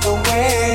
Thank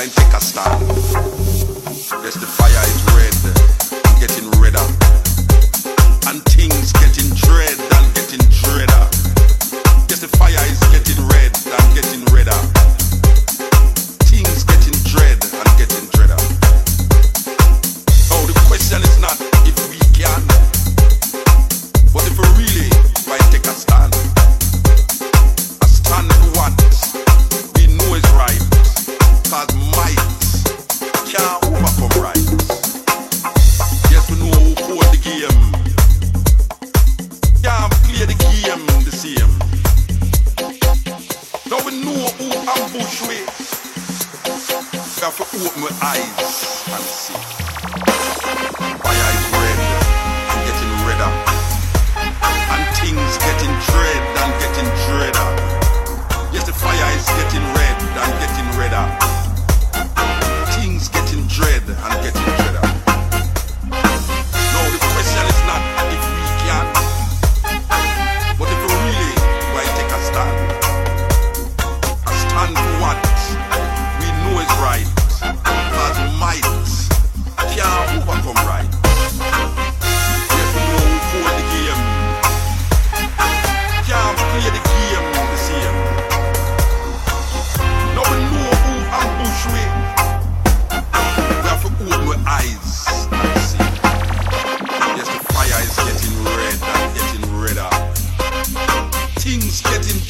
The fire is red, getting I'm sick. Getting redder, and things getting dread.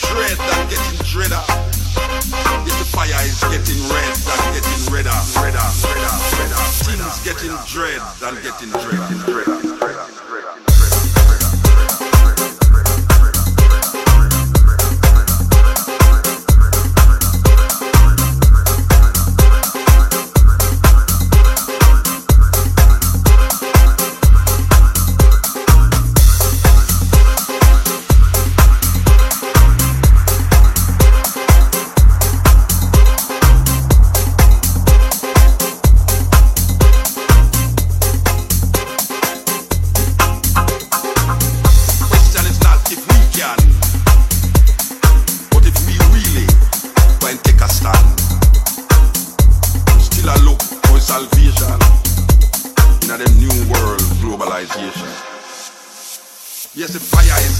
dread that getting redder. If the fire is getting red, That's getting redder, redder, redder, redder. Things getting dread than getting dread. Yes, the fire is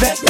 that